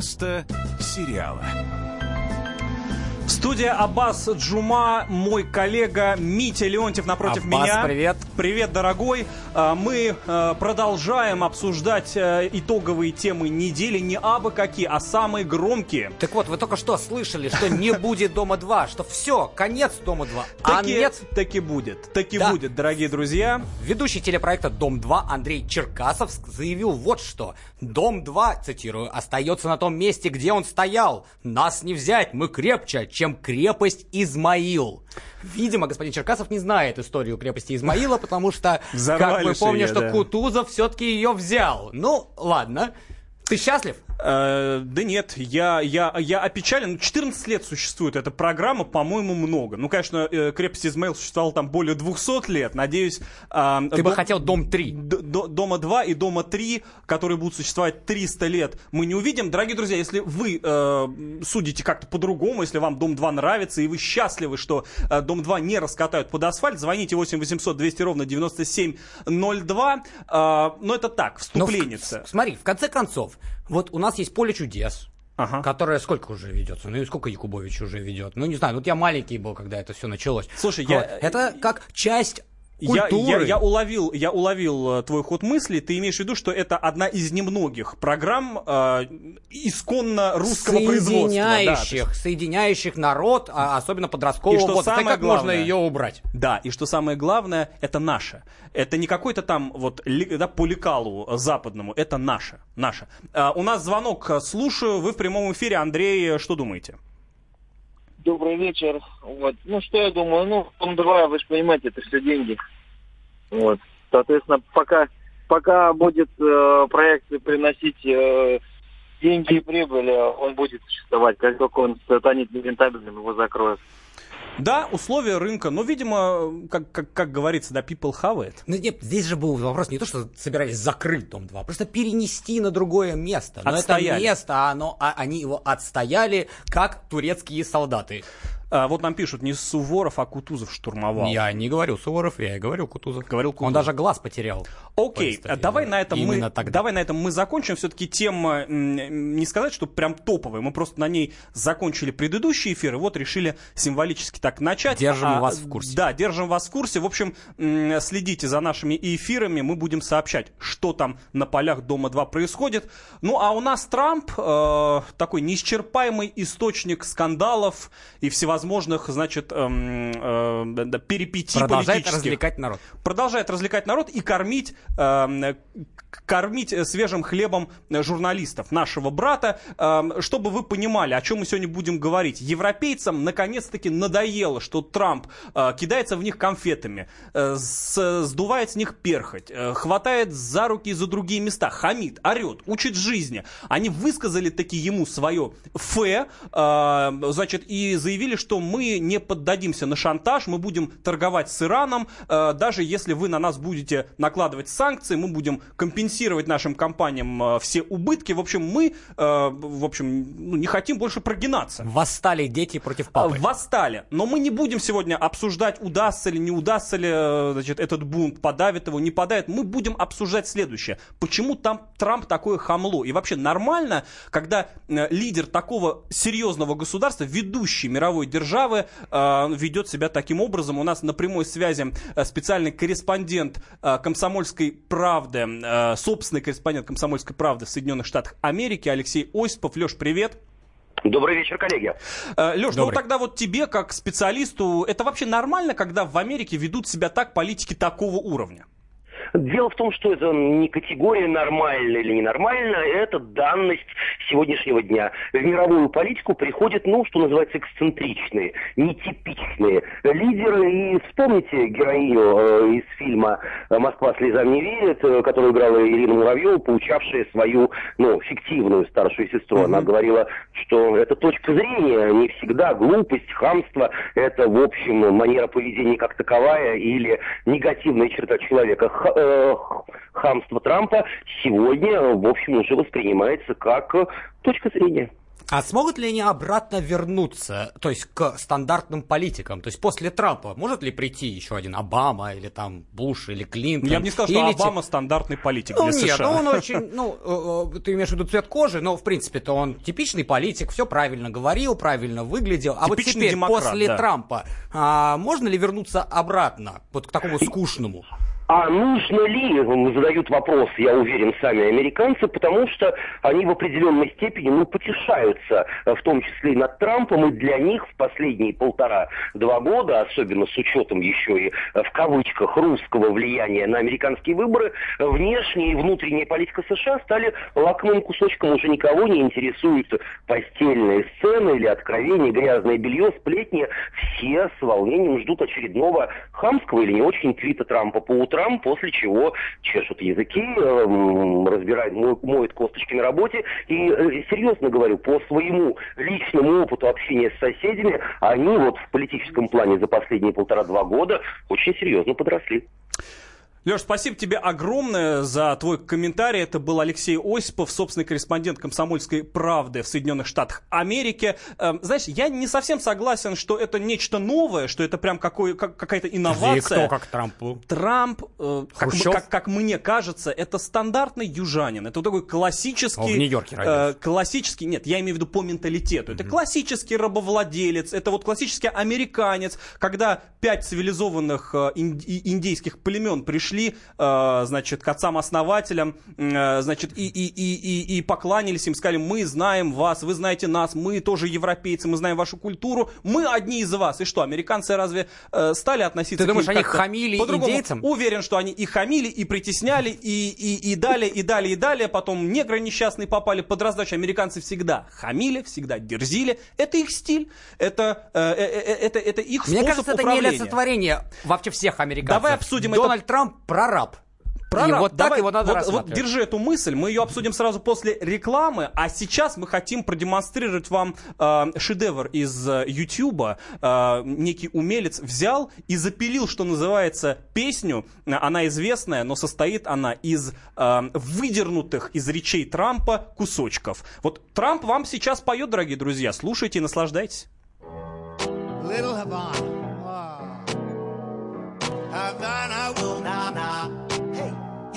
Место сериала. Студия Аббас Джума, мой коллега Митя Леонтьев напротив Аббас, меня. привет. Привет, дорогой. А, Мы э, продолжаем обсуждать э, итоговые темы недели, не абы какие, а самые громкие. Так вот, вы только что слышали, что не будет Дома 2, что все, конец Дома 2. А Таки, нет, таки будет, таки Да. будет, дорогие друзья. ведущий телепроекта Дом 2 Андрей Черкасов заявил вот что. Дом 2, цитирую, остается на том месте, где он стоял. Нас не взять, мы крепче, чем крепость Измаил. Видимо, господин Черкасов не знает историю крепости Измаила, потому что, Взорвали как мы помним, что да. Кутузов все-таки ее взял. Ну, ладно. Ты счастлив? Э, да нет, я, я, я опечален. 14 лет существует эта программа, по-моему, много. Ну, конечно, э, крепость Измаил существовала там более 200 лет. Надеюсь... а, Ты бы хотел Дом 3. Д- до- Дома 2 и Дома 3, которые будут существовать 300 лет, мы не увидим. Дорогие друзья, если вы э, судите как-то по-другому, если вам Дом 2 нравится, и вы счастливы, что э, Дом 2 не раскатают под асфальт, звоните 8 800 200 ровно 9702. Э, но это так, Но в- вступленница. смотри, в конце концов, вот у нас есть поле чудес. Ага. Которое сколько уже ведется? Ну и сколько Якубович уже ведет? Ну не знаю, вот я маленький был, когда это все началось. Слушай, Вот. я- Это как часть культуры. я, я уловил, я уловил э, твой ход мысли. Ты имеешь в виду, что это одна из немногих программ э, исконно русского производства. да. соединяющих, соединяющих народ, а особенно подросткового И что самое как можно главное- ее убрать? Да, и что самое главное, это наше. Это не какой-то там вот да, по лекалу западному, это наше. наше. А, у нас звонок, э, слушаю, вы в прямом эфире. Андрей, что думаете? Добрый вечер. Вот. Ну, что я думаю? Ну, Дом 2, вы же понимаете, это все деньги. Вот. Соответственно, пока, пока будет э, проект приносить э, деньги и прибыль, он будет существовать. Как только он станет нерентабельным, его закроют. Да, условия рынка, но, видимо, как, как, как говорится, да, people have it. Ну, нет, здесь же был вопрос не то, что собирались закрыть Дом 2, просто перенести на другое место. Но Отстояли. это место, оно, а, они его отстояли, как турецкие солдаты. А, вот нам пишут, не Суворов, а Кутузов штурмовал. Я не говорю Суворов, я и говорю Кутузов. Говорил Кутузов. Он даже глаз потерял. Окей, давай да. на этом мы, тогда. давай на этом мы закончим. Все-таки тема не сказать, что прям топовая. Мы просто на ней закончили предыдущие эфиры. Вот решили символически так начать. Держим вас в курсе. Да, держим вас в курсе. В общем, следите за нашими эфирами. Мы будем сообщать, что там на полях Дома 2 происходит. Ну, а у нас Трамп э, такой неисчерпаемый источник скандалов и всевозможных, значит, эм, э, перипетий Продолжает развлекать народ. продолжает развлекать народ и кормить, эм, к- кормить э, свежим хлебом э, журналистов, нашего брата, эм, чтобы вы понимали, о чем мы сегодня будем говорить. Европейцам наконец-таки надоело, что Трамп э, кидается в них конфетами, э, с- сдувает с них перхоть, э, хватает за руки и за другие места, хамит, орет, учит жизни. Они высказали таки ему свое фе, э, значит, и заявили, что мы не поддадимся на шантаж, мы будем торговать с Ираном, э, даже если вы на нас будете накладывать санкции, мы будем компенсировать нашим компаниям э, все убытки. В общем, мы, э, в общем, ну, не хотим больше прогинаться. Восстали дети против папы. Восстали. Но мы не будем сегодня обсуждать, удастся ли, не удастся ли значит, этот бунт, подавит его, не подавит. Мы будем обсуждать следующее. Почему там Трамп такое хамло? И вообще нормально, когда лидер такого серьезного государства, ведущий мировой державы, э, ведет себя таким образом. У нас на прямой связи э, специальный корреспондент э, комсомольской правды, э, собственный корреспондент комсомольской правды в Соединенных Штатах Америки Алексей Осипов. Леш, привет. Добрый вечер, коллеги. Леш, ну тогда вот тебе, как специалисту, это вообще нормально, когда в Америке ведут себя так политики такого уровня? Дело в том, что это не категория нормально или ненормально, это данность сегодняшнего дня. В мировую политику приходят, ну, что называется, эксцентричные, нетипичные лидеры. И вспомните героиню э, из фильма «Москва слезам не верит», э, которую играла Ирина Муравьева, поучавшая свою, ну, фиктивную старшую сестру. Она говорила, что это точка зрения, не всегда глупость, хамство, это, в общем, манера поведения как таковая или негативная черта человека. Э, хамство Трампа сегодня, в общем, уже воспринимается как э, точка зрения. А смогут ли они обратно вернуться, то есть к стандартным политикам? То есть после Трампа может ли прийти еще один Обама или там Буш или Клинтон? Я бы не сказал, или что Обама стандартный политик ну, для нет, США. ну он очень, ну, э, э, ты имеешь в виду цвет кожи, но в принципе-то он типичный политик, все правильно говорил, правильно выглядел. А вот Типичный теперь демократ, после да. Трампа а, можно ли вернуться обратно, вот к такому скучному? А нужно ли, м, задают вопрос, я уверен, сами американцы, потому что они в определенной степени, ну, потешаются, э, в том числе и над Трампом, и для них в последние полтора-два года, особенно с учетом еще и, э, в кавычках, русского влияния на американские выборы, внешняя и внутренняя политика США стали лакомым кусочком, уже никого не интересуют постельные сцены или откровения, грязное белье, сплетни. Все с волнением ждут очередного хамского или не очень твита Трампа по утрам, после чего чешут языки, эм, разбирают, мо- моют косточки на работе. И э, серьезно говорю, по своему личному опыту общения с соседями, они вот в политическом плане за последние полтора-два года очень серьезно подросли. Леш, спасибо тебе огромное за твой комментарий. Это был Алексей Осипов, собственный корреспондент «Комсомольской правды» в Соединенных Штатах Америки. Эм, знаешь, я не совсем согласен, что это нечто новое, что это прям какой, как, какая-то инновация. И кто как Трампу? Трамп, э, как, как, как мне кажется, это стандартный южанин. Это вот такой классический... Он в Нью-Йорке э, классический, нет, я имею в виду по менталитету. Это классический рабовладелец, это вот классический американец, когда пять цивилизованных э, ин- и- индейских племен пришли, э, значит, к отцам-основателям, э, значит, и, и, и, и, и покланялись им, сказали, мы знаем вас, вы знаете нас, мы тоже европейцы, мы знаем вашу культуру, мы одни из вас. И что, американцы разве э, стали относиться Ты к думаешь, ним они хамили по-другому? индейцам? Уверен, что они и хамили, и притесняли, и, и, и далее, и далее, и далее. Потом негры несчастные попали под раздачу. Американцы всегда хамили, всегда дерзили. Это их стиль, это, э, э, это, это их Мне способ кажется, это не управления. олицетворение вообще всех американцев. Давай обсудим Дональд Трамп прораб. Прораб, И вот так давай, его надо вот, вот держи эту мысль, мы ее обсудим сразу после рекламы, а сейчас мы хотим продемонстрировать вам э, шедевр из э. Э, некий умелец взял и запилил, что называется, песню. Она известная, но состоит она из э, выдернутых из речей Трампа кусочков. Вот Трамп вам сейчас поет, дорогие друзья, слушайте и наслаждайтесь. Little Havana. Havana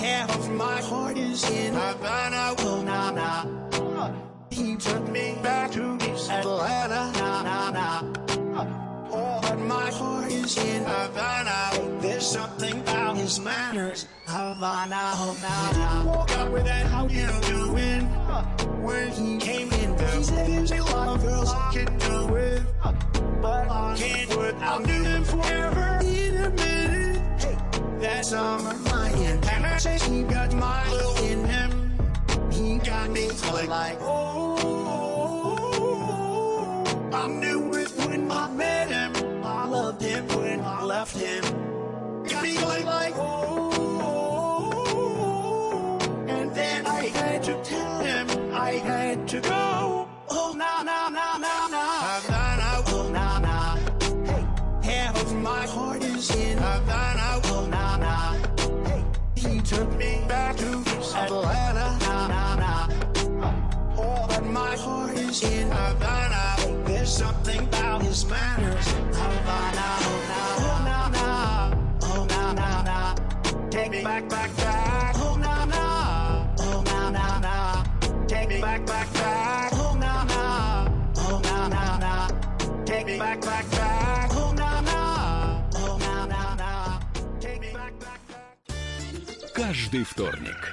half of my heart is in Havana will na na. He took me back to East Atlanta. Na na na. Oh, but my heart is in Havana. There's something about his manners. Havana, Havana. Walk out with that, how you doing? When he came in, he said there's a lot of girls I can do it. But I can't do it. I'll forever in a minute. That's summer my and I say he got my little in him. He got me feeling like, oh, I knew it when I met him. I loved him when I left him. Got me feeling like, oh, and then I had to tell him I had to go. Oh, na na na in Havana. There's something about his manners. Havana, oh na, oh na na, oh na na na. Take me back, back, back. Oh na na, oh na na na. Take me back, back, back. Oh na na, oh na na na. Take me back, back, back. Oh na na, oh na na na. Take me back, back, back. Каждый вторник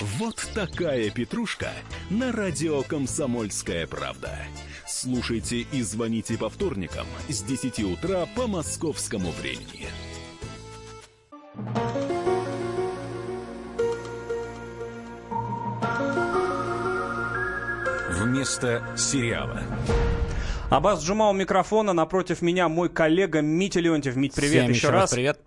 Вот такая петрушка на радио «Комсомольская правда». Слушайте и звоните по вторникам с 10 утра по московскому времени. Вместо сериала. Аббас Джума у микрофона, напротив меня мой коллега Митя Леонтьев. Мить, привет Всем еще раз. привет.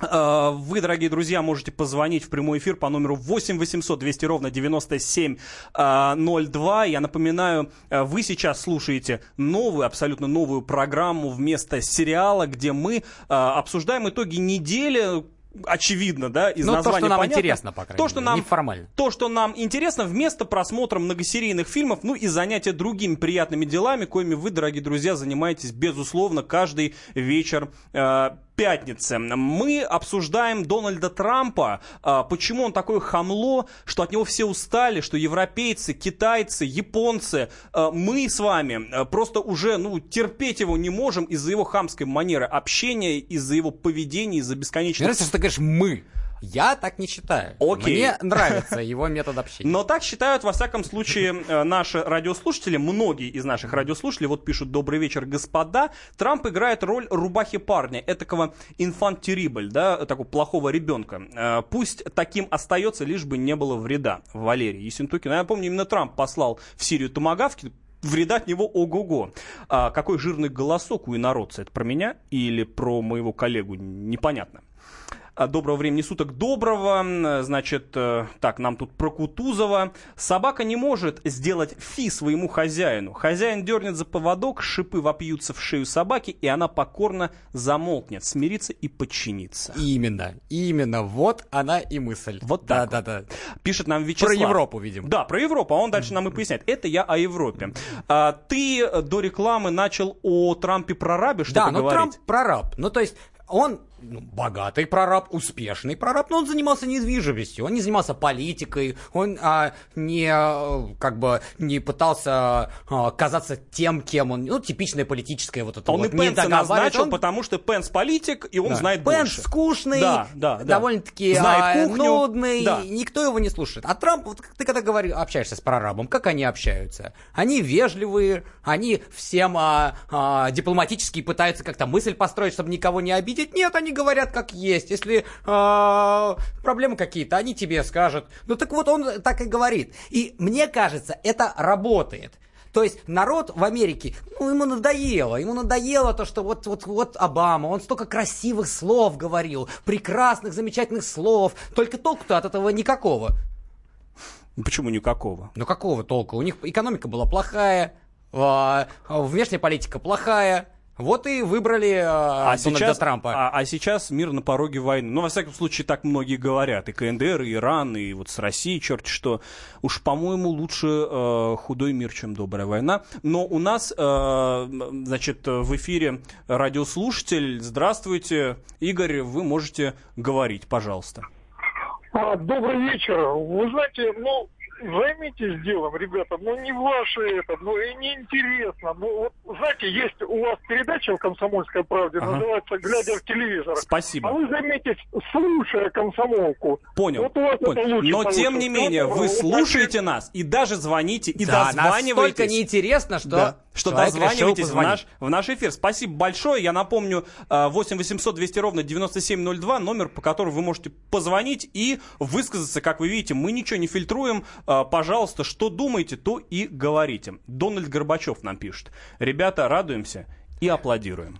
Э, Вы, дорогие друзья, можете позвонить в прямой эфир по номеру 8 800 200 ровно 9702. Я напоминаю, э, вы сейчас слушаете новую, абсолютно новую программу вместо сериала, где мы э, обсуждаем итоги недели, очевидно, да, из Ну, то, названия что нам понятно. интересно, по крайней То, что мере, нам неформально. то, что нам интересно, вместо просмотра многосерийных фильмов, ну и занятия другими приятными делами, коими вы, дорогие друзья, занимаетесь, безусловно, каждый вечер э, пятницы. Мы обсуждаем Дональда Трампа, э, почему он такое хамло, что от него все устали, что европейцы, китайцы, японцы, э, мы с вами э, просто уже ну, терпеть его не можем из-за его хамской манеры общения, из-за его поведения, из-за Мне бесконечных нравится, что ты говоришь «мы». Я так не считаю. Окей. Мне нравится его метод общения. Но так считают, во всяком случае, э, наши радиослушатели, многие из наших радиослушателей, вот пишут «Добрый вечер, господа». Трамп играет роль рубахи парня, этакого инфантерибль, да, такого плохого ребенка. Э, Пусть таким остается, лишь бы не было вреда. Валерий Ессентукин. Я помню, именно Трамп послал в Сирию томагавки, вреда от него ого-го. А какой жирный голосок у инородца. Это про меня или про моего коллегу? Непонятно. А, Доброго времени суток, доброго. Значит, э, так, нам тут про Кутузова. Собака не может сделать фи своему хозяину. Хозяин дернет за поводок, шипы вопьются в шею собаки, и она покорно замолкнет, смирится и подчинится. Именно, именно, вот она и мысль. Вот да, так да, да. Пишет нам Вячеслав. Про Европу, видимо. Да, про Европу, а он дальше нам и поясняет. Это я о Европе. А, ты э, до рекламы начал о Трампе прорабе что-то Да, но говорить. Трамп прораб. Ну, то есть, он ну, богатый прораб, успешный прораб, но он занимался недвижимостью, он не занимался политикой, он а, не, а, как бы, не пытался а, казаться тем, кем он, ну, типичное политическое вот это Он вот, и Пенса назначил, Он- потому что Пенс политик, и он Да. знает Пенс больше. скучный, Да, да, да. довольно-таки Знает а, кухню. нудный, Да. никто его не слушает. А Трамп, вот ты когда говоришь, общаешься с прорабом, как они общаются? Они вежливые, они всем а, а, дипломатически пытаются как-то мысль построить, чтобы никого не обидеть. Нет, они говорят как есть. Если а, проблемы какие-то, они тебе скажут. Ну так вот он так и говорит. И мне кажется, это работает. То есть народ в Америке, ну, ему надоело, ему надоело то, что вот, вот, вот Обама, он столько красивых слов говорил, прекрасных, замечательных слов, только толку-то от этого никакого. Почему никакого? Ну какого толка? У них экономика была плохая, а, а, внешняя политика плохая, вот и выбрали а, А Дональда сейчас, Трампа. а, а сейчас мир на пороге войны. Ну, во всяком случае, так многие говорят. И КНДР, и Иран, и вот с Россией, черт что. Уж, по-моему, лучше э, худой мир, чем добрая война. Но у нас, э, значит, в эфире радиослушатель. Здравствуйте, Игорь, вы можете говорить, пожалуйста. А, добрый вечер. Вы знаете, ну, займитесь делом, ребята. Ну, не ваше это, ну, и не интересно. Ну, вот, знаете, есть у вас передача в «Комсомольской правде», Ага. называется «Глядя в телевизор». Спасибо. А вы займитесь, слушая комсомолку. Понял. Вот у вас понял. это лучше Но тем получится. не менее, Ну, вы вот слушаете нас и даже звоните, и да, дозваниваетесь. настолько неинтересно, что, Да, что человек дозваниваетесь в наш, в наш эфир. Спасибо большое. Я напомню, э, 8 800 200 ровно 9702, номер, по которому вы можете позвонить и высказаться. Как вы видите, мы ничего не фильтруем. Э, Пожалуйста, что думаете, то и говорите. Дональд Горбачев нам пишет. Ребята, радуемся и аплодируем.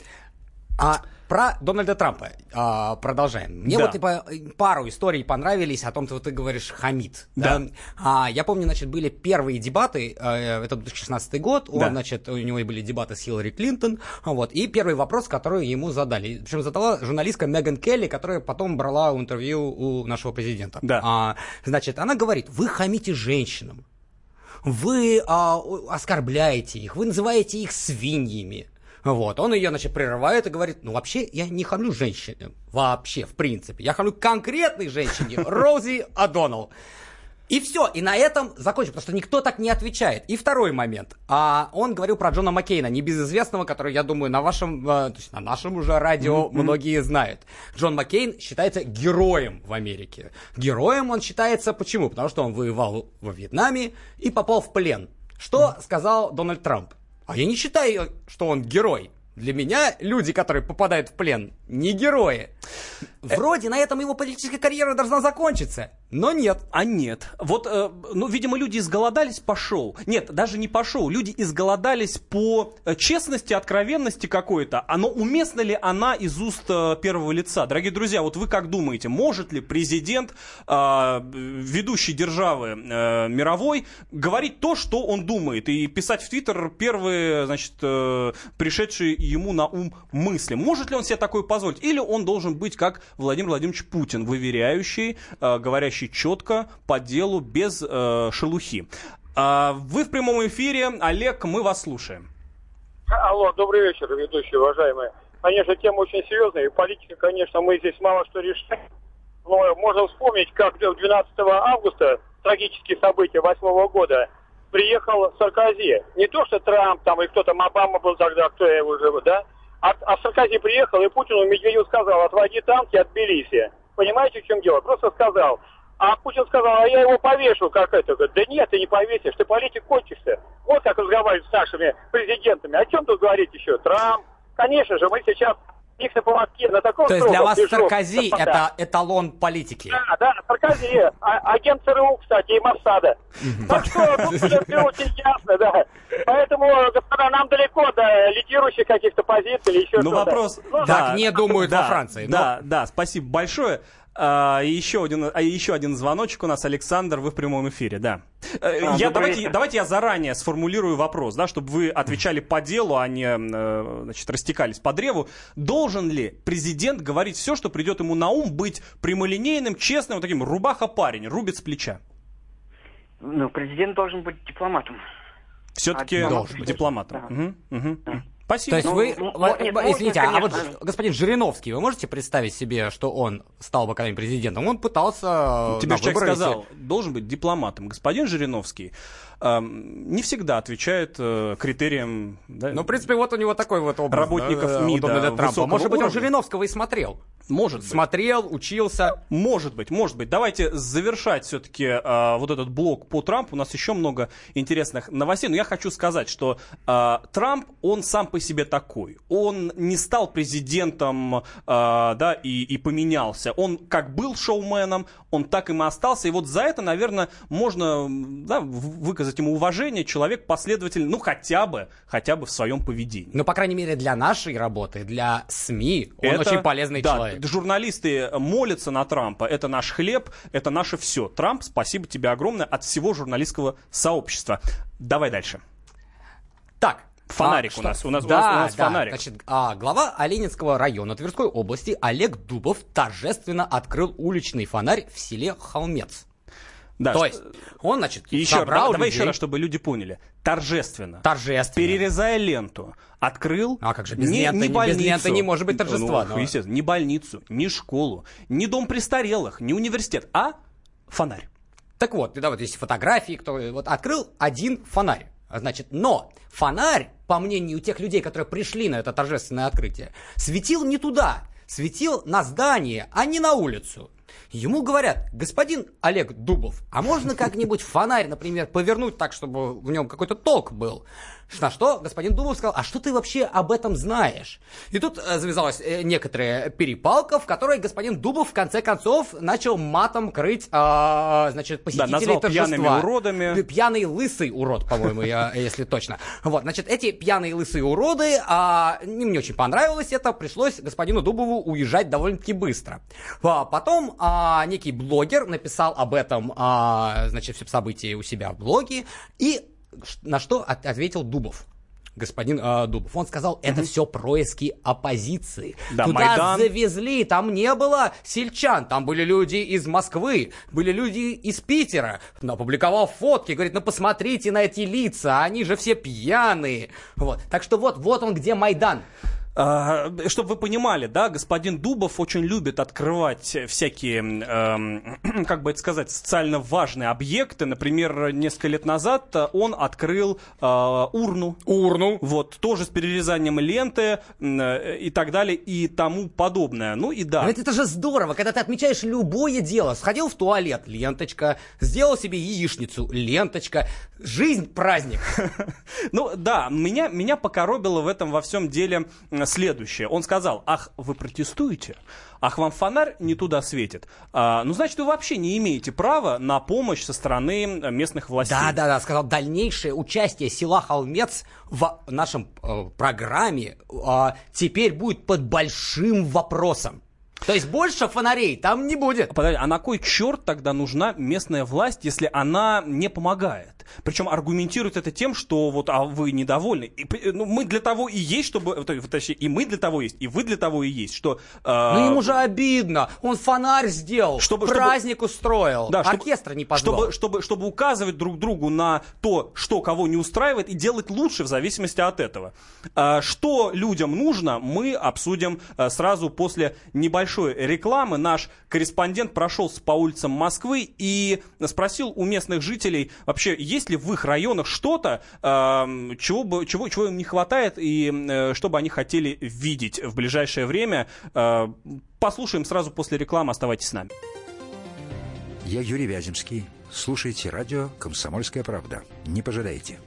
А про Дональда Трампа а, продолжаем. Мне Да. вот и по- пару историй понравились о том, что ты говоришь хамид. Да. А, я помню, значит, были первые дебаты, э, это 2016 год, он, Да. значит, у него были дебаты с Хиллари Клинтон, вот, и первый вопрос, который ему задали. Причем задала журналистка Меган Келли, которая потом брала интервью у нашего президента. Да. А, значит, она говорит, вы хамите женщинам, вы а, оскорбляете их, вы называете их свиньями. Вот, он ее, значит, прерывает и говорит, ну, вообще, я не хамлю женщине, вообще, в принципе. Я хамлю конкретной женщине, Рози О'Доннелл. И все, и на этом закончим, потому что никто так не отвечает. И второй момент. А, он говорил про Джона Маккейна, небезызвестного, который, я думаю, на вашем, э, то есть на нашем уже радио многие знают. Джон Маккейн считается героем в Америке. Героем он считается почему? Потому что он воевал во Вьетнаме и попал в плен. Что сказал Дональд Трамп? А я не считаю, что он герой. Для меня люди, которые попадают в плен, не герои. Вроде на этом его политическая карьера должна закончиться, но нет. А нет. Вот, э, ну, видимо, люди изголодались по шоу. Нет, даже не по шоу. Люди изголодались по э, честности, откровенности какой-то. А но уместна ли она из уст э, первого лица? Дорогие друзья, вот вы как думаете, может ли президент, э, ведущий державы э, мировой, говорить то, что он думает, и писать в Твиттер первые, значит, э, пришедшие ему на ум мысли? Может ли он себе такое позволить? Или он должен быть как Владимир Владимирович Путин, выверяющий, э, говорящий четко, по делу, без э, шелухи. А, вы в прямом эфире. Олег, мы вас слушаем. Алло, добрый вечер, ведущие, уважаемые. Конечно, тема очень серьезная, и политика, конечно, мы здесь мало что решаем. Но можно вспомнить, как 12 августа, трагические события 8 года, приехал Саркози. Не то, что Трамп там, и кто там, Обама был тогда, кто я уже, да? А, а Саркози приехал, и Путину Медведеву сказал, отводи танки от Тбилиси. Понимаете, в чем дело? Просто сказал. А Путин сказал, а я его повешу, как это. Говорит, да нет, ты не повесишь, ты политик кончишься. Вот как разговаривать с нашими президентами. О чем тут говорить еще? Трамп. Конечно же, мы сейчас их на поводке на таком То есть для вас движу, Саркози это эталон политики? Да, да, Саркози, а- агент ЦРУ, кстати, и Моссада. Так что тут все все очень ясно, да. Поэтому, господа, нам далеко до лидирующих каких-то позиций или еще Ну, что-то. вопрос... Ну, Так не думают да, во Франции. Да, да, спасибо большое. А, и еще один, а, еще один звоночек у нас, Александр, вы в прямом эфире, да. Э, А, я, давайте, вечер. давайте я заранее сформулирую вопрос, да, чтобы вы отвечали по делу, а не э, значит, растекались по древу. Должен ли президент говорить все, что придет ему на ум, быть прямолинейным, честным, вот таким рубаха-парень, рубит с плеча? Ну, президент должен быть дипломатом. Все-таки А, дипломатом. дипломатом, да. Мгм, мгм. Да. Спасибо. То есть Ну, вы, ну, во- нет, во- можно, извините, а вот господин Жириновский, вы можете представить себе, что он стал бы когда-нибудь президентом? Он пытался Тебе на же человек сказал, должен быть дипломатом. Господин Жириновский не всегда отвечает э, критериям да, Ну, в принципе, вот у него такой вот образ Работников да, МИДа Дональда Трампа. Может быть, он уровня. Жириновского и смотрел. Может быть. Смотрел, учился. Может быть, может быть. Давайте завершать все-таки вот этот блок по Трампу. У нас еще много интересных новостей. Но я хочу сказать, что э, Трамп, он сам по себе такой. Он не стал президентом, э, да, и, и поменялся. Он как был шоуменом, он так им и остался. И вот за это, наверное, можно да, в- выказать ему уважение. Человек последовательный, ну, хотя бы, хотя бы в своем поведении. Ну, по крайней мере, для нашей работы, для СМИ, он Это- очень полезный да, человек. Журналисты молятся на Трампа. Это наш хлеб, это наше все. Трамп, спасибо тебе огромное от всего журналистского сообщества. Давай дальше. Так. Фонарик а, у нас, что? у нас- у да, нас- у нас да. фонарик. Значит, а, глава Оленинского района Тверской области Олег Дубов торжественно открыл уличный фонарь в селе Холмец. Да, То есть, он, значит, еще, собрал давай, давай людей, еще раз, чтобы люди поняли. Торжественно. торжественно. Перерезая ленту, открыл... А как же, без ленты- без больницу. ленты не может быть торжества, Ну, но- естественно, не больницу, не школу, не дом престарелых, не университет, а фонарь. Так вот, да, вот есть фотографии, кто вот открыл один фонарь. Значит, но фонарь, по мнению тех людей, которые пришли на это торжественное открытие, светил не туда, светил на здание, а не на улицу. Ему говорят, господин Олег Дубов, а можно как-нибудь фонарь, например, повернуть так, чтобы в нем какой-то толк был? На что господин Дубов сказал, а что ты вообще об этом знаешь? И тут э, завязалась э, некоторая перепалка, в которой господин Дубов в конце концов начал матом крыть, а, значит, посетителей назвал торжества. пьяными уродами. Пьяный лысый урод, по-моему, я, если точно. Вот, значит, эти пьяные лысые уроды, а, им не очень понравилось это, пришлось господину Дубову уезжать довольно-таки быстро. А, потом а, некий блогер написал об этом, а, значит, все события у себя в блоге, и на что от- ответил Дубов. Господин а, Дубов. Он сказал, это все происки оппозиции. Да, Туда Майдан. завезли, там не было сельчан, там были люди из Москвы, были люди из Питера. Он опубликовал фотки, говорит, ну посмотрите на эти лица, они же все пьяные. Вот. Так что вот, вот он где Майдан. А, Чтобы вы понимали, да, господин Дубов очень любит открывать всякие, эм, как бы это сказать, социально важные объекты. Например, несколько лет назад он открыл э, урну. Урну. Вот, тоже с перерезанием ленты э, и так далее и тому подобное. Ну и да. Но ведь это же здорово, когда ты отмечаешь любое дело. Сходил в туалет, ленточка. Сделал себе яичницу, ленточка. Жизнь праздник. Ну да, меня, меня покоробило в этом во всем деле следующее. Он сказал, ах, вы протестуете? Ах, вам фонарь не туда светит. А, ну, значит, вы вообще не имеете права на помощь со стороны местных властей. Да, да, да, сказал, дальнейшее участие села Холмец в нашем э, программе э, теперь будет под большим вопросом. То есть больше фонарей там не будет. Подожди, а на кой черт тогда нужна местная власть, если она не помогает? Причем аргументирует это тем, что вот, а вы недовольны. И, ну, мы для того и есть, чтобы... то есть, Точнее, и мы для того есть, и вы для того и есть, что... э, Ну ему же обидно. Он фонарь сделал, Чтобы- чтобы- праздник устроил, Да, чтобы- оркестра не позвал. Чтобы, чтобы, чтобы указывать друг другу на то, что кого не устраивает, и делать лучше в зависимости от этого. А, Что людям нужно, мы обсудим а, сразу после небольшой рекламы. Наш корреспондент прошелся по улицам Москвы и спросил у местных жителей, вообще, есть ли в их районах что-то, а, чего, бы, чего, чего им не хватает, и э, что бы они хотели видеть в ближайшее время. А, Послушаем сразу после рекламы. Оставайтесь с нами. Я Юрий Вяземский. Слушайте радио «Комсомольская правда». Не пожалеете.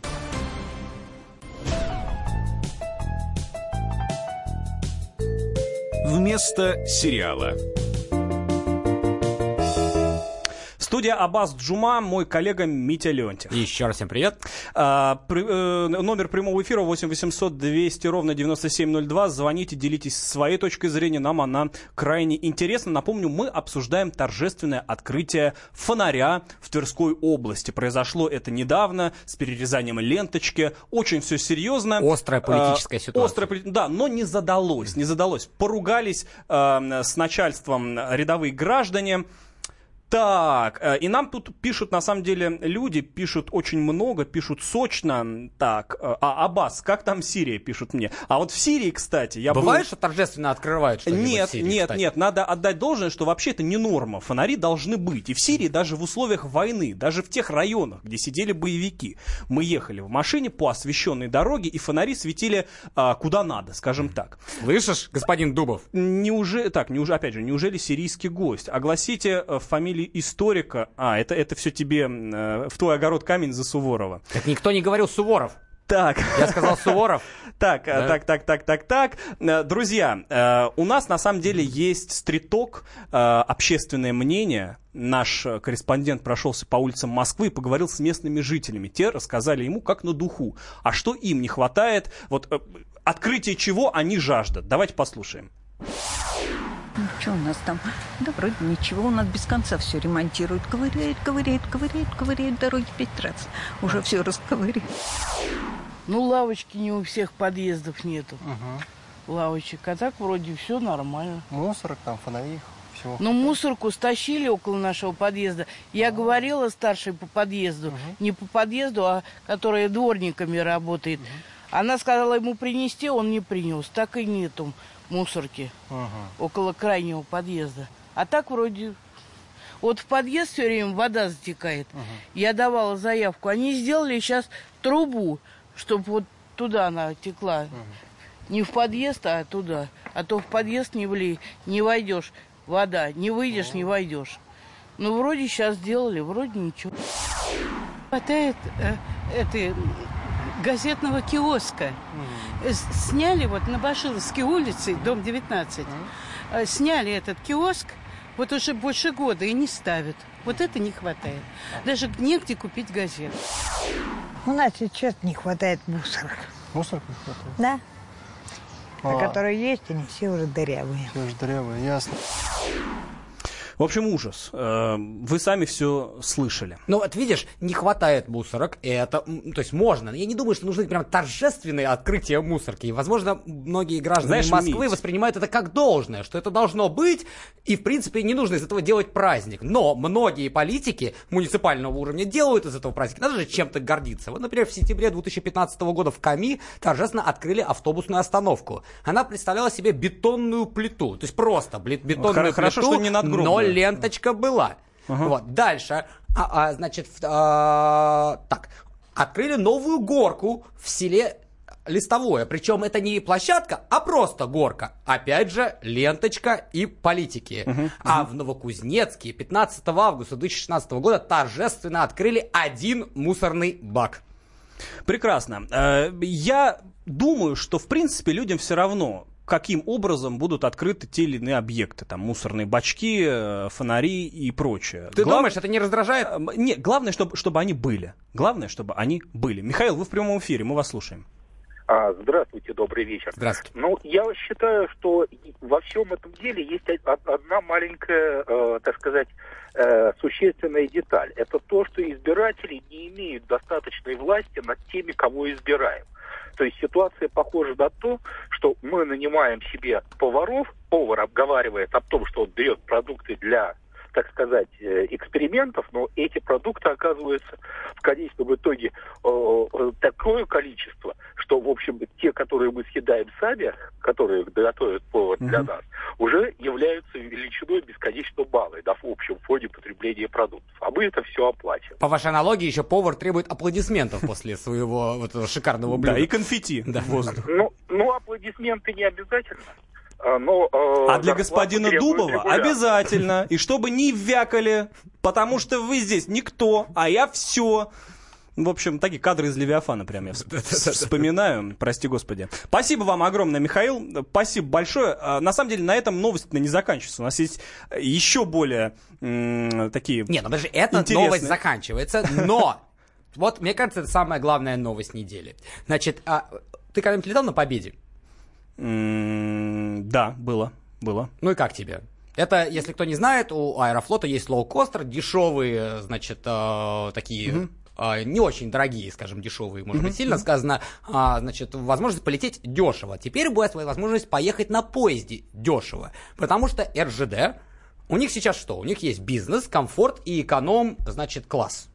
Вместо сериала. Студия Абаз Джума, мой коллега Митя Леонтьев. Еще раз всем привет. А, при- э, номер прямого эфира 8 800 200 ровно 9702. Звоните, делитесь своей точкой зрения. Нам она крайне интересна. Напомню, мы обсуждаем торжественное открытие фонаря в Тверской области. Произошло это недавно с перерезанием ленточки. Очень все серьезно. Острая политическая А, ситуация. Острая да, но не задалось, не задалось. Поругались э, с начальством рядовые граждане. Так, э, и нам тут пишут, на самом деле, люди пишут очень много, пишут сочно. Так, э, а Аббас, как там Сирия, пишут мне. А вот в Сирии, кстати, я был- Бывает, что торжественно открывают что-нибудь Нет, Сирии, нет, кстати? нет, надо отдать должное, что вообще это не норма. Фонари должны быть. И в Сирии даже в условиях войны, даже в тех районах, где сидели боевики, мы ехали в машине по освещенной дороге, и фонари светили а, куда надо, скажем так. Слышишь, господин Дубов? Неужели, так, неужели, опять же, неужели сирийский гость? Огласите э, фамилию историка. А, это, это все тебе э, в твой огород камень за Суворова. Так никто не говорил Суворов. Так. Я сказал Суворов. Так, э, Да. так, так, так, так, так. Э, Друзья, э, у нас на самом деле есть стриток, общественное мнение. Наш корреспондент прошелся по улицам Москвы и поговорил с местными жителями. Те рассказали ему как на духу. А что им не хватает? Вот открытие чего они жаждут. Давайте послушаем. Ну, что у нас там? Да вроде ничего, у нас без конца все ремонтируют. Ковыряют, ковыряют, ковыряют, ковыряют дороги пять раз. Уже все расковыряют. Ну, лавочки не у всех подъездов нету. Лавочек. А так вроде все нормально. Мусорок там, фонари, всего. Ну, мусорку стащили около нашего подъезда. Я говорила старшей по подъезду, не по подъезду, а которая дворниками работает. Она сказала ему принести, он не принес. Так и нету мусорки около крайнего подъезда. А так вроде... Вот в подъезд все время вода затекает. Я давала заявку. Они сделали сейчас трубу, чтобы вот туда она текла. Не в подъезд, а туда. А то в подъезд не, вли, не войдешь. Вода. Не выйдешь, не войдешь. Ну, вроде сейчас сделали, вроде ничего. хватает э, этой газетного киоска. С- Сняли вот на Башиловской улице, дом 19, э, сняли этот киоск, вот уже больше года и не ставят. Вот это не хватает. Даже негде купить газет. У нас сейчас не хватает мусорок. Мусорок не хватает? Да. А, А. которые есть, они все уже дырявые. Все же дырявые, ясно. В общем, ужас. Э, Вы сами все слышали. Ну вот видишь, не хватает мусорок, и это, то есть можно. Я не думаю, что нужны прям торжественные открытия мусорки. И, возможно, многие граждане Знаешь, Москвы Мить. воспринимают это как должное, что это должно быть, и, в принципе, не нужно из этого делать праздник. Но многие политики муниципального уровня делают из этого праздник. Надо же чем-то гордиться. Вот, например, в сентябре 2015 года в Ками торжественно открыли автобусную остановку. Она представляла себе бетонную плиту. То есть просто бетонную Хор- хорошо, плиту, что не надгробную. Ленточка была. Вот, дальше, а, а, значит, а, так, открыли новую горку в селе Листовое. Причем это не площадка, а просто горка. Опять же, ленточка и политики. А в Новокузнецке 15 августа 2016 года торжественно открыли один мусорный бак. Прекрасно. Э, Я думаю, что, в принципе, людям все равно, каким образом будут открыты те или иные объекты. Там мусорные бачки, э, фонари и прочее. Ты Глав- думаешь, это не раздражает? Э, Нет, главное, чтобы, чтобы они были. Главное, чтобы они были. Михаил, вы в прямом эфире, мы вас слушаем. А, здравствуйте, добрый вечер. Здравствуйте. Ну, я считаю, что во всем этом деле есть одна маленькая, э, так сказать, э, существенная деталь. Это то, что избиратели не имеют достаточной власти над теми, кого избираем. То есть ситуация похожа на то, что мы нанимаем себе поваров, повар обговаривает о том, что он берет продукты для так сказать, э, экспериментов, но эти продукты оказываются в конечном итоге э, э, такое количество, что, в общем, те, которые мы съедаем сами, которые готовят повар для нас, уже являются величиной бесконечно малой на общем фоне потребления продуктов. А мы это все оплачиваем. По вашей аналогии, еще повар требует аплодисментов после своего вот этого шикарного блюда. Да, и конфетти в воздух. Ну, ну, аплодисменты не обязательно. а, Но, э, А для господина Дубова регулярно. обязательно. И чтобы не вякали, потому что вы здесь никто, а я все. В общем, такие кадры из Левиафана прям я вс- вспоминаю, прости господи. Спасибо вам огромное, Михаил, спасибо большое. А, На самом деле на этом новость не заканчивается. У нас есть еще более такие Не, ну подожди, эта новость заканчивается, но вот, мне кажется, это самая главная новость недели. Значит, а, ты когда-нибудь летал на Победе? Да, было, было. Ну и как тебе? Это, если кто не знает, у Аэрофлота есть лоукостер, дешевые, значит, э, такие... э, не очень дорогие, скажем, дешевые, может быть, сильно сказано, а, значит, возможность полететь дешево. Теперь будет возможность поехать на поезде дешево, потому что РЖД, у них сейчас что? У них есть бизнес, комфорт и эконом, значит, класс.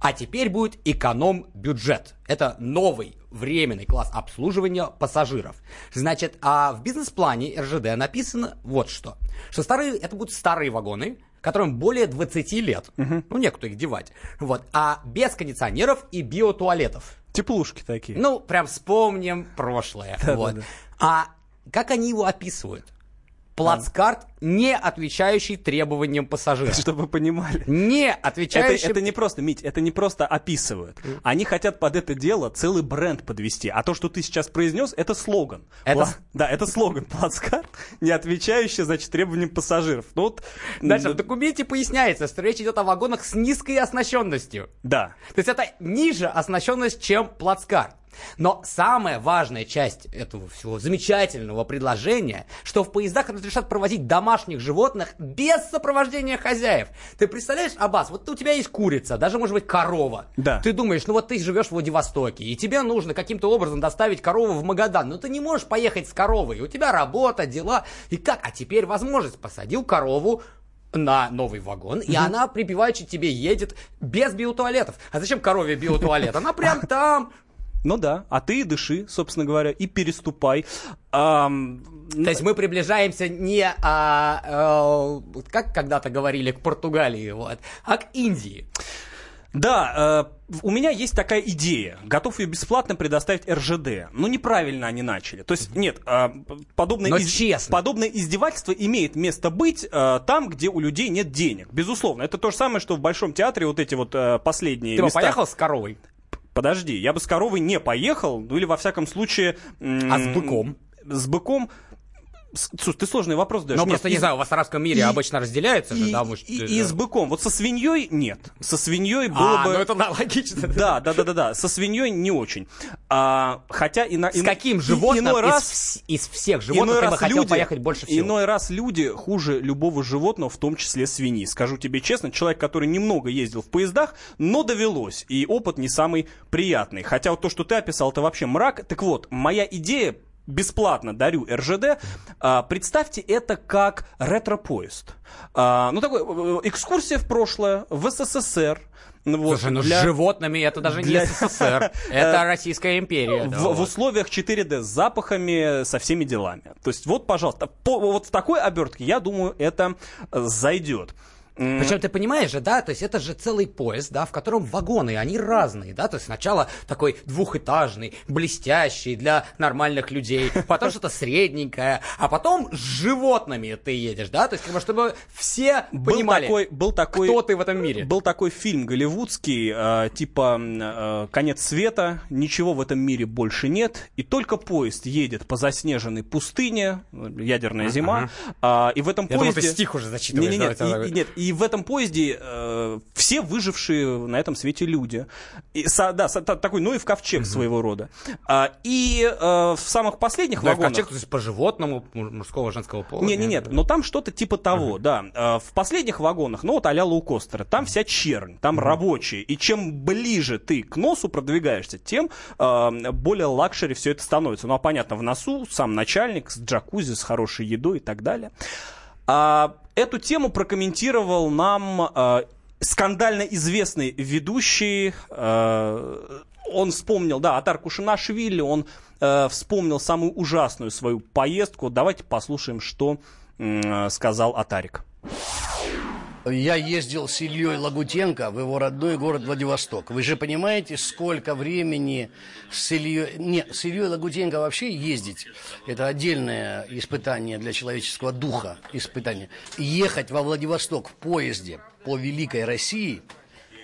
А теперь будет эконом-бюджет. Это новый временный класс обслуживания пассажиров. Значит, а в бизнес-плане РЖД написано вот что. Что старые, это будут старые вагоны, которым более 20 лет. Ну, некуда их девать. Вот. А без кондиционеров и биотуалетов. Теплушки такие. Ну, прям вспомним прошлое. Да-да-да. вот. А как они его описывают? Плацкарт, не отвечающий требованиям пассажира. Чтобы вы понимали. Не Это, отвечающий... это не просто, Мить, это не просто описывают. Они хотят под это дело целый бренд подвести. А то, что ты сейчас произнес, это слоган. Это Пла- Да, это слоган. Плацкарт, не отвечающий, значит, требованиям пассажиров. Ну вот... Дальше в документе поясняется, что речь идет о вагонах с низкой оснащенностью. Да. То есть это ниже оснащенность, чем плацкарт. Но самая важная часть этого всего замечательного предложения, что в поездах разрешат провозить домашних животных без сопровождения хозяев. Ты представляешь, Аббас, вот у тебя есть курица, даже может быть корова. Да. Ты думаешь, ну вот ты живешь в Владивостоке, и тебе нужно каким-то образом доставить корову в Магадан, но ты не можешь поехать с коровой, у тебя работа, дела. И как? А теперь возможность. Посадил корову, на новый вагон, и она припеваючи тебе едет без биотуалетов. А зачем корове биотуалет? Она прям там. Ну да, а ты дыши, собственно говоря, и переступай. Ам, То есть мы приближаемся не, а, э, как когда-то говорили, к Португалии, вот, а к Индии. Да, э, у меня есть такая идея. Готов ее бесплатно предоставить РЖД. Но неправильно они начали. То есть, нет, э, подобное, Но честно. подобное издевательство имеет место быть э, там, где у людей нет денег. Безусловно. Это то же самое, что в Большом театре вот эти вот э, последние Ты места. поехал с коровой? Подожди, я бы с коровой не поехал, ну или во всяком случае... А с быком? С быком Слушай, ты сложный вопрос даешь. Ну, просто, не из- знаю, в арабском мире и- обычно разделяется же, и, да, может, и- э, и с быком. Вот со свиньей нет. Со свиньей было А, бы... ну это да, логично. Да, да, да, да, да. Со свиньей не очень. А, хотя и на С каким животным иной из раз вс- из всех животных иной ты бы хотел люди, поехать больше всего? Иной раз люди хуже любого животного, в том числе свиньи. Скажу тебе честно, человек, который немного ездил в поездах, но довелось, и опыт не самый приятный. Хотя вот то, что ты описал, это вообще мрак. Так вот, моя идея бесплатно дарю РЖД. А, представьте это как ретро-поезд. А, ну, такой э, экскурсия в прошлое, в СССР. Ну, вот, Слушай, ну для- с животными это даже для- не СССР, это Российская империя. в, да, в вот. условиях 4D с запахами, со всеми делами. То есть вот, пожалуйста, по- вот в такой обертке, я думаю, это э, зайдет. Причем ты понимаешь же, да, то есть это же целый поезд, да, в котором вагоны, они разные, да, то есть сначала такой двухэтажный, блестящий для нормальных людей, потом что-то средненькое, а потом с животными ты едешь, да, то есть как бы чтобы все был понимали, такой, был такой, кто ты в этом мире. Был такой фильм голливудский, э, типа э, «Конец света», ничего в этом мире больше нет, и только поезд едет по заснеженной пустыне, э, ядерная зима, а, и в этом Я думал, поезде... ты стих уже зачитываешь, да, и, и- нет, и в этом поезде э, все выжившие на этом свете люди. И, со- да, со- та- такой Ноев ковчег своего рода. А, и э, в самых последних Да, вагонах... ковчег, то есть по животному, му- мужского, женского пола. Не, не, нет, но там что-то типа того, да. Э, В последних вагонах, ну вот а-ля лоукостеры, там вся чернь, там рабочие. И чем ближе ты к носу продвигаешься, тем э, более luxury все это становится. Ну а понятно, в носу сам начальник с джакузи, с хорошей едой и так далее. А, эту тему прокомментировал нам э, скандально известный ведущий. э, он вспомнил, да, Отар Кушанашвили, он э, вспомнил самую ужасную свою поездку. Давайте послушаем, что э, сказал Атарик. Я ездил с Ильей Лагутенко в его родной город Владивосток. Вы же понимаете, сколько времени с Ильей... Не, с Ильей Лагутенко вообще ездить, это отдельное испытание для человеческого духа, испытание. Ехать во Владивосток в поезде по Великой России,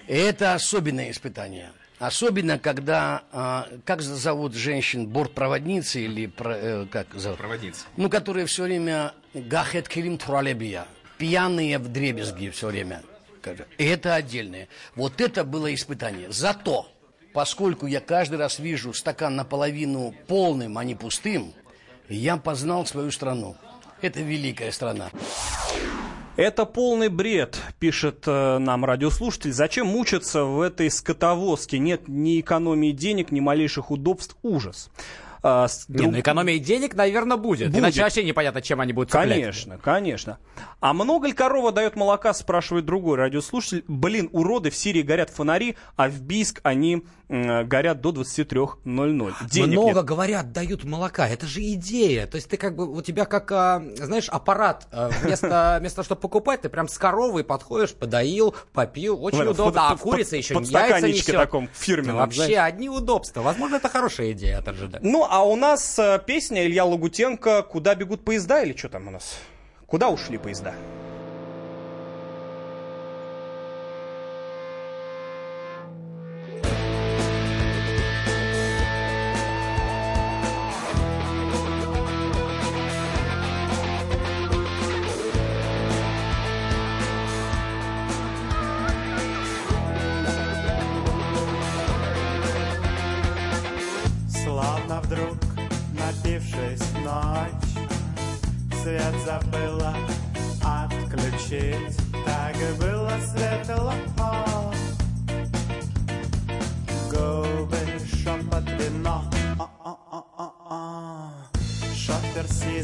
это особенное испытание. Особенно, когда, а, как зовут женщин, бортпроводницы или, про- э, как зовут? Проводницы. Ну, которые все время гахет килим тролебия, пьяные в дребезги все время. И это отдельное. Вот это было испытание. Зато, поскольку я каждый раз вижу стакан наполовину полным, а не пустым, я познал свою страну. Это великая страна. Это полный бред, пишет э, нам радиослушатель. Зачем мучиться в этой скотовозке? Нет ни экономии денег, ни малейших удобств. Ужас. А, с Не, друг- ну экономия денег, наверное, будет. Будет. Иначе вообще непонятно, чем они будут цеплять. Конечно, конечно. А много ли корова дает молока, спрашивает другой радиослушатель. Блин, уроды, в Сирии горят фонари, а в Бийск они горят до 23.00. Денег Много нет. говорят, дают молока. Это же идея. То есть ты как бы, у тебя как, а, знаешь, аппарат. а, Вместо, вместо чтобы покупать, ты прям с коровой подходишь, подоил, попил. Очень В этом, удобно. под- а под- курица под- еще под яйца несет. таком фирменном, Ну, Вообще, знаешь. одни удобства. Возможно, это хорошая идея от РЖД. Ну, а у нас э, песня Илья Лагутенко «Куда бегут поезда» или что там у нас? Куда ушли поезда?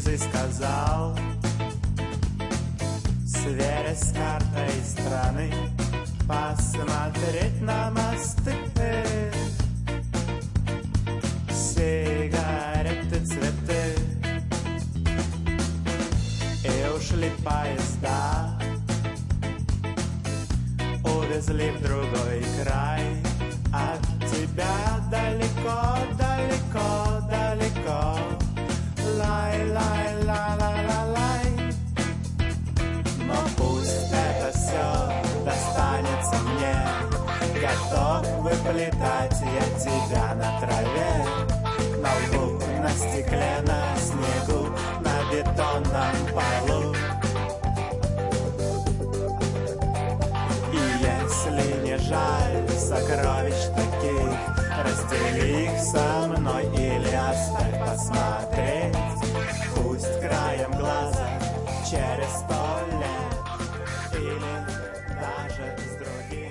Сизый сказал, Сверясь с картой страны, Посмотреть на тебя на траве На лбу, на стекле, на снегу На бетонном полу. И если не жаль сокровищ таких, раздели их со мной или оставь посмотреть. Пусть краем глаза через сто лет или даже с планет.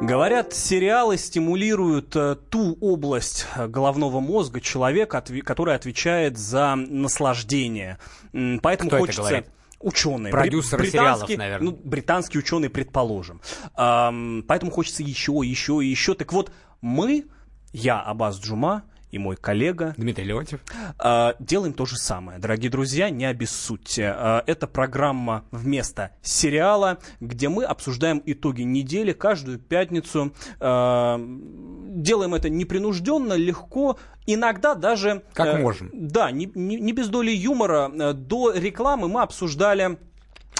Говорят, сериалы стимулируют э, ту область э, головного мозга человека, которая отвечает за наслаждение. Поэтому Кто это хочется... говорит? Ученые. Продюсеры сериалов, наверное. Ну, британские ученые, предположим. Ам, поэтому хочется еще, еще и еще. Так вот, мы, я, Абаз Джума, и мой коллега Дмитрий Леонтьев. а, делаем то же самое. Дорогие друзья, не обессудьте. А, Это программа вместо сериала, где мы обсуждаем итоги недели каждую пятницу. А, Делаем это непринужденно, легко, иногда даже... Как э, можем. Да, не, не- не без доли юмора. Э, До рекламы мы обсуждали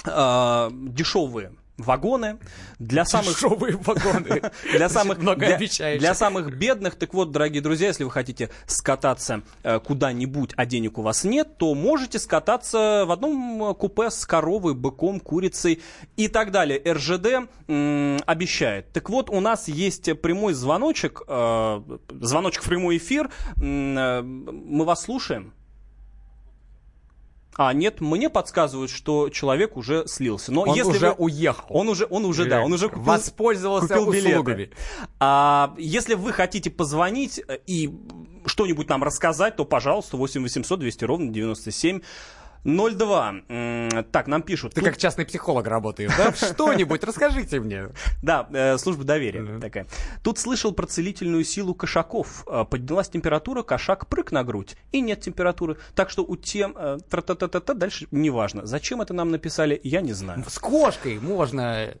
а, дешевые вагоны для самых Дешевые вагоны. для самых для, для самых бедных. Так вот, дорогие друзья, если вы хотите скататься э, куда-нибудь, а денег у вас нет, то можете скататься в одном э, купе с коровой, быком, курицей и так далее. РЖД м, обещает. Так вот, у нас есть прямой звоночек, э, звоночек в прямой эфир. М, э, Мы вас слушаем. А, нет, мне подсказывают, что человек уже слился. Но Он если уже вы- уехал. Он уже, он уже, да, он уже купил, Воспользовался купил билеты. услугами. А, если вы хотите позвонить э, и что-нибудь нам рассказать, то, пожалуйста, 8 800 200 ровно 97 02. М, Так, нам пишут. Ты Тут- как частный психолог работаешь, да? Что-нибудь расскажите мне. Да, э, служба доверия такая. Тут слышал про целительную силу кошаков. Э, Поднялась температура, кошак прыг на грудь, и нет температуры. Так что у тем э, тра-та-та-та-та, дальше неважно. Зачем это нам написали, я не знаю. С кошкой можно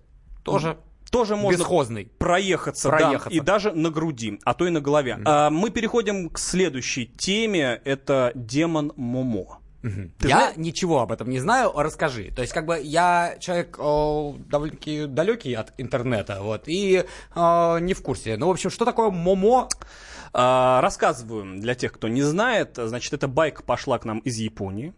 тоже тоже можно бесхозный. проехаться, да, Проехаться. и даже на груди, а то и на голове. А, мы переходим к следующей теме. Это демон Момо. Ты я знаешь- ничего об этом не знаю, расскажи. То есть, как бы я человек э, довольно-таки далекий от интернета, вот, и э, не в курсе. Ну, в общем, что такое Момо? А, рассказываю для тех, кто не знает. Значит, эта байка пошла к нам из Японии.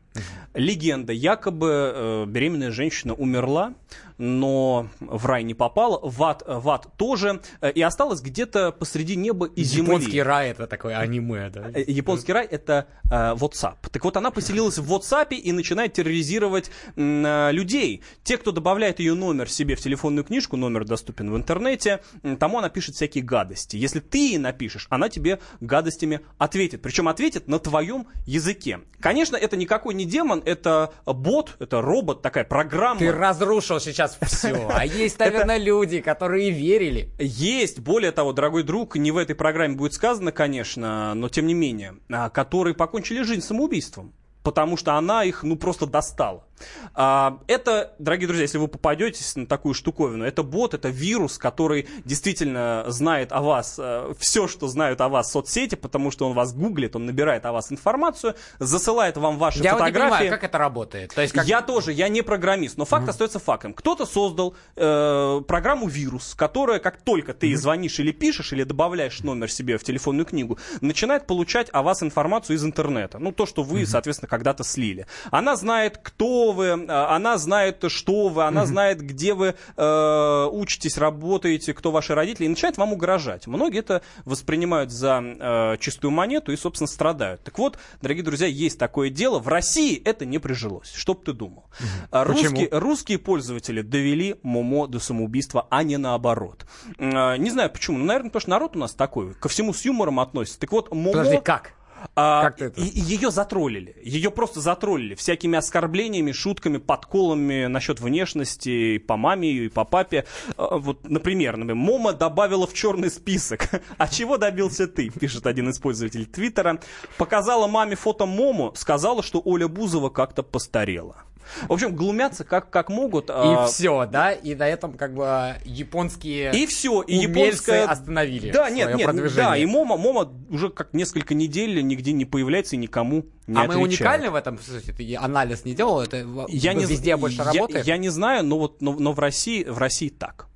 Легенда. Якобы э, беременная женщина умерла, но в рай не попала, в ад, в ад тоже, э, и осталась где-то посреди неба и земли. Японский рай это такое аниме, да? Э, Японский рай это э, WhatsApp. Так вот, она поселилась в WhatsApp и начинает терроризировать э, людей. Те, кто добавляет ее номер себе в телефонную книжку, номер доступен в интернете, тому она пишет всякие гадости. Если ты ей напишешь, она тебе гадостями ответит. Причем ответит на твоем языке. Конечно, это никакой не демон, это бот, это робот, такая программа. Ты разрушил сейчас все. А есть, наверное, люди, которые верили. Есть, более того, дорогой друг, не в этой программе будет сказано, конечно, но тем не менее, а, которые покончили жизнь самоубийством. Потому что она их, ну, просто достала. А, это, дорогие друзья, если вы попадетесь на такую штуковину, это бот, это вирус, который действительно знает о вас все, что знают о вас соцсети, потому что он вас гуглит, он набирает о вас информацию, засылает вам ваши Я вот не фотографии. понимаю, как это работает. То есть, как... Я тоже, я не программист, но факт остается фактом. Кто-то создал э, программу вирус, которая, как только ты звонишь или пишешь, или добавляешь номер себе в телефонную книгу, начинает получать о вас информацию из интернета. Ну, то, что вы, соответственно, когда-то слили. Она знает, кто вы, э, она знает, что вы, она знает, где вы э, учитесь, работаете, кто ваши родители, и начинает вам угрожать. Многие это воспринимают за э, чистую монету и, собственно, страдают. Так вот, дорогие друзья, есть такое дело. В России это не прижилось. Что бы ты думал? А Почему? Русские, русские пользователи довели Момо до самоубийства, а не наоборот. А, Не знаю почему, но, наверное, потому что народ у нас такой, ко всему с юмором относится. Так вот, Момо... Подожди, как? А, Как ты это? и- и ее затроллили. Ее просто затроллили всякими оскорблениями, шутками, подколами насчет внешности по маме и по папе. А, Вот, например, например, Мома добавила в черный список. А чего добился ты? Пишет один из пользователей Твиттера. Показала маме фото Мому, сказала, что Оля Бузова как-то постарела. В общем, глумятся как, как могут. И а, все, да? И на этом как бы японские И все, и японская... остановили Да, нет, нет, продвижение. да, и Мома, Мома уже как несколько недель нигде не появляется и никому не а мы отвечает. уникальны в этом? Слушай, ты анализ не делал? Это Я не, везде больше я, работает? Я не знаю, но вот, но, но в России, в России так.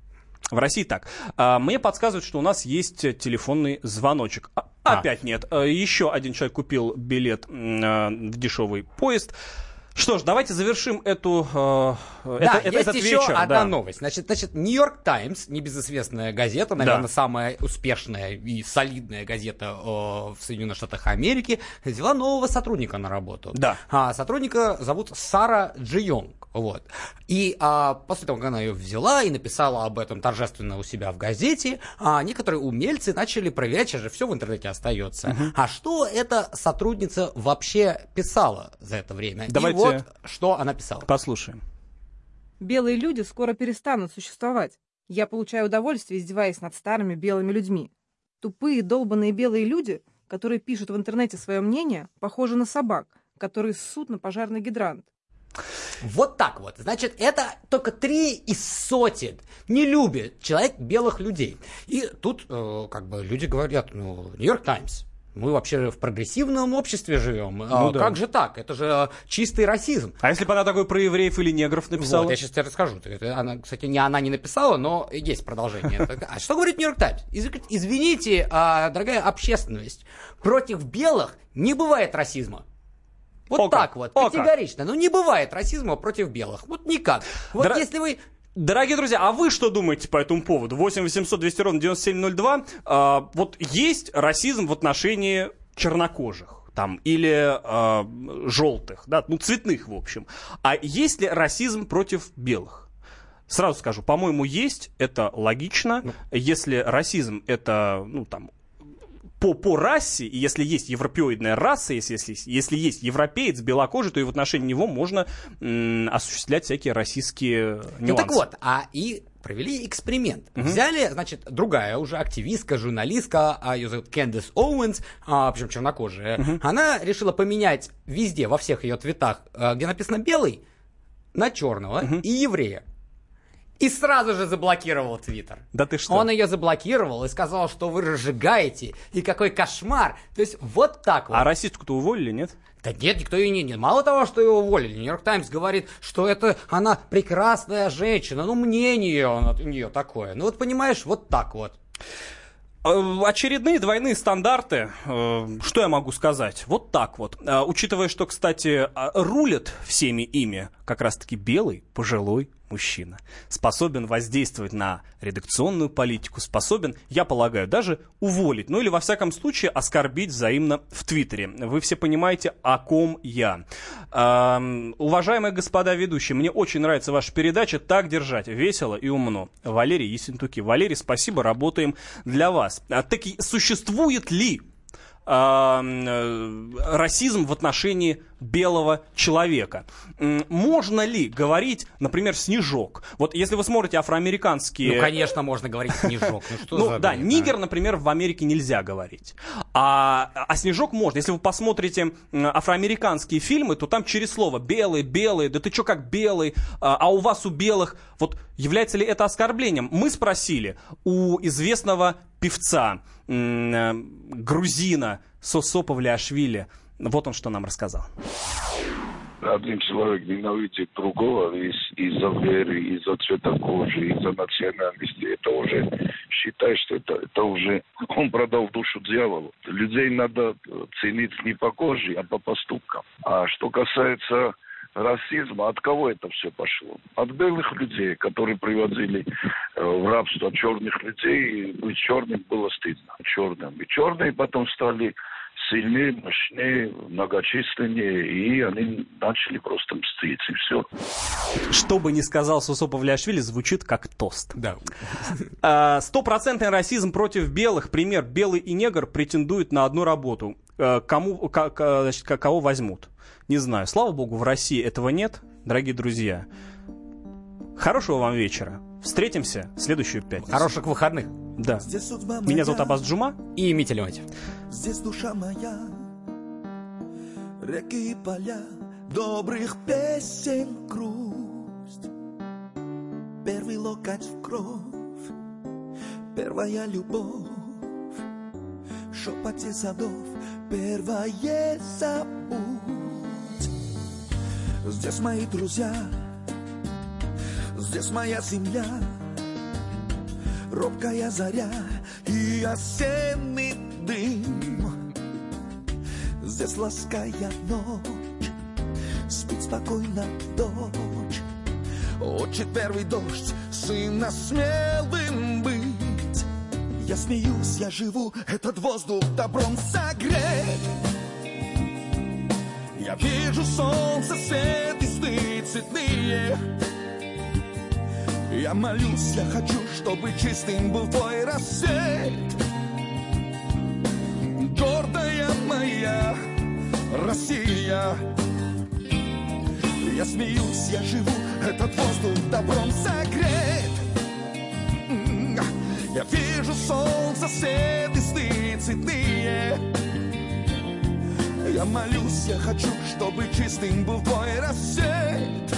В России так. А, мне подсказывают, что у нас есть телефонный звоночек. А, А. Опять нет. А, еще один человек купил билет в дешевый поезд. Что ж, давайте завершим эту, э, Да, это- есть этот еще вечер. одна да. новость. Значит, значит, Нью-Йорк Таймс, небезызвестная газета, наверное, самая успешная и солидная газета э, в Соединенных Штатах Америки, взяла нового сотрудника на работу. Да. А, сотрудника зовут Сара Джи Вот. И а, после того, как она ее взяла и написала об этом торжественно у себя в газете, а, некоторые умельцы начали проверять, сейчас же все в интернете остается. А что эта сотрудница вообще писала за это время? Давайте И вот что она писала. Послушаем. Белые люди скоро перестанут существовать. Я получаю удовольствие, издеваясь над старыми белыми людьми. Тупые, долбанные белые люди, которые пишут в интернете свое мнение, похожи на собак, которые ссут на пожарный гидрант. Вот так вот. Значит, это только три из сотен. Не любит человек белых людей. И тут э, как бы люди говорят, ну, Нью-Йорк Таймс, мы вообще в прогрессивном обществе живем. А Ну да. Как же так? Это же чистый расизм. А если бы она такой про евреев или негров написала? Вот, я сейчас тебе расскажу. Это она, кстати, не она не написала, но есть продолжение. А что говорит Нью-Йорк Таймс? Из- Извините, а, дорогая общественность, против белых не бывает расизма. Вот О как, так вот, о как. категорично. Ну, не бывает расизма против белых. Вот никак. Вот Дра- если вы Дорогие друзья, а вы что думаете по этому поводу? 8 800 200 ровно 9702. А, вот есть расизм в отношении чернокожих там, или желтых, да, ну, цветных, в общем. А есть ли расизм против белых? Сразу скажу, по-моему, есть, это логично. Если расизм это, ну, там, по, по расе, и если есть европеоидная раса, если, если, если есть европеец белокожий, то и в отношении него можно м, осуществлять всякие российские нюансы. Ну так вот, а и провели эксперимент. Мгм. Взяли, значит, другая уже активистка, журналистка, а, ее зовут Кэндис Оуэнс, а, причем чернокожая. Она решила поменять везде, во всех ее твитах, а, где написано белый, на черного и еврея. И сразу же заблокировал Твиттер. Да ты что? Он ее заблокировал и сказал, что вы разжигаете, и какой кошмар. То есть вот так вот. А расистку-то уволили, нет? Да нет, никто ее не, не. Мало того, что ее уволили, Нью-Йорк Таймс говорит, что это она прекрасная женщина, ну мнение у нее такое. Ну вот понимаешь, вот так вот. Э, Очередные двойные стандарты, э, что я могу сказать? Вот так вот. Э, Учитывая, что, кстати, а, рулит всеми ими как раз-таки белый, пожилой мужчина. Способен воздействовать на редакционную политику, способен, я полагаю, даже уволить, ну или, во всяком случае, оскорбить взаимно в Твиттере. Вы все понимаете, о ком я. Эм, уважаемые господа ведущие, мне очень нравится ваша передача «Так держать», весело и умно. Валерий Ессентуки. Валерий, спасибо, работаем для вас. А, таки, существует ли эм, э, расизм в отношении белого человека. Можно ли говорить, например, снежок? Вот если вы смотрите афроамериканские... Ну, конечно, можно говорить снежок. Ну, что Ну за да, а? нигер, например, в Америке нельзя говорить. А, а снежок можно. Если вы посмотрите афроамериканские фильмы, то там через слово белый, белый, да ты чё как белый, а, а у вас у белых, вот является ли это оскорблением? Мы спросили у известного певца, э, грузина Сосо Павлиашвили. Вот он что нам рассказал. Один человек ненавидит другого из- из-за веры, из-за цвета кожи, из-за национальности. Это уже, считай, что это, это уже он продал душу дьяволу. Людей надо ценить не по коже, а по поступкам. А что касается расизма, от кого это все пошло? От белых людей, которые приводили э, в рабство черных людей, и быть черным было стыдно. Черным. И черные потом стали сильнее, мощнее, многочисленнее, и они начали просто мстить, и все. Что бы ни сказал Сусо Павлиашвили, звучит как тост. Да. А, Стопроцентный расизм против белых. Пример. Белый и негр претендуют на одну работу. э, кому, к- к- значит, кого возьмут. Не знаю. Слава богу, в России этого нет, дорогие друзья. Хорошего вам вечера. Встретимся в следующую пятницу. Хороших выходных. Да. Здесь судьба Меня зовут Абаз Джума. И Митя Леонтьев. Здесь душа моя, реки и поля, добрых песен грусть. Первый локоть в кровь, первая любовь, шепоте садов, первое забудь. Здесь мои друзья, здесь моя земля, робкая заря и осенний дым. Здесь лаская ночь, спит спокойно дочь. Очит первый дождь, сына смелым быть. Я смеюсь, я живу, этот воздух добром согрет. Я вижу солнце, свет и сны цветные. Я молюсь, я хочу, чтобы чистым был твой рассвет. Гордая моя Россия. Я смеюсь, я живу, этот воздух добром согрет. Я вижу солнце, свет и сны цветные. Я молюсь, я хочу, чтобы чистым был твой рассвет.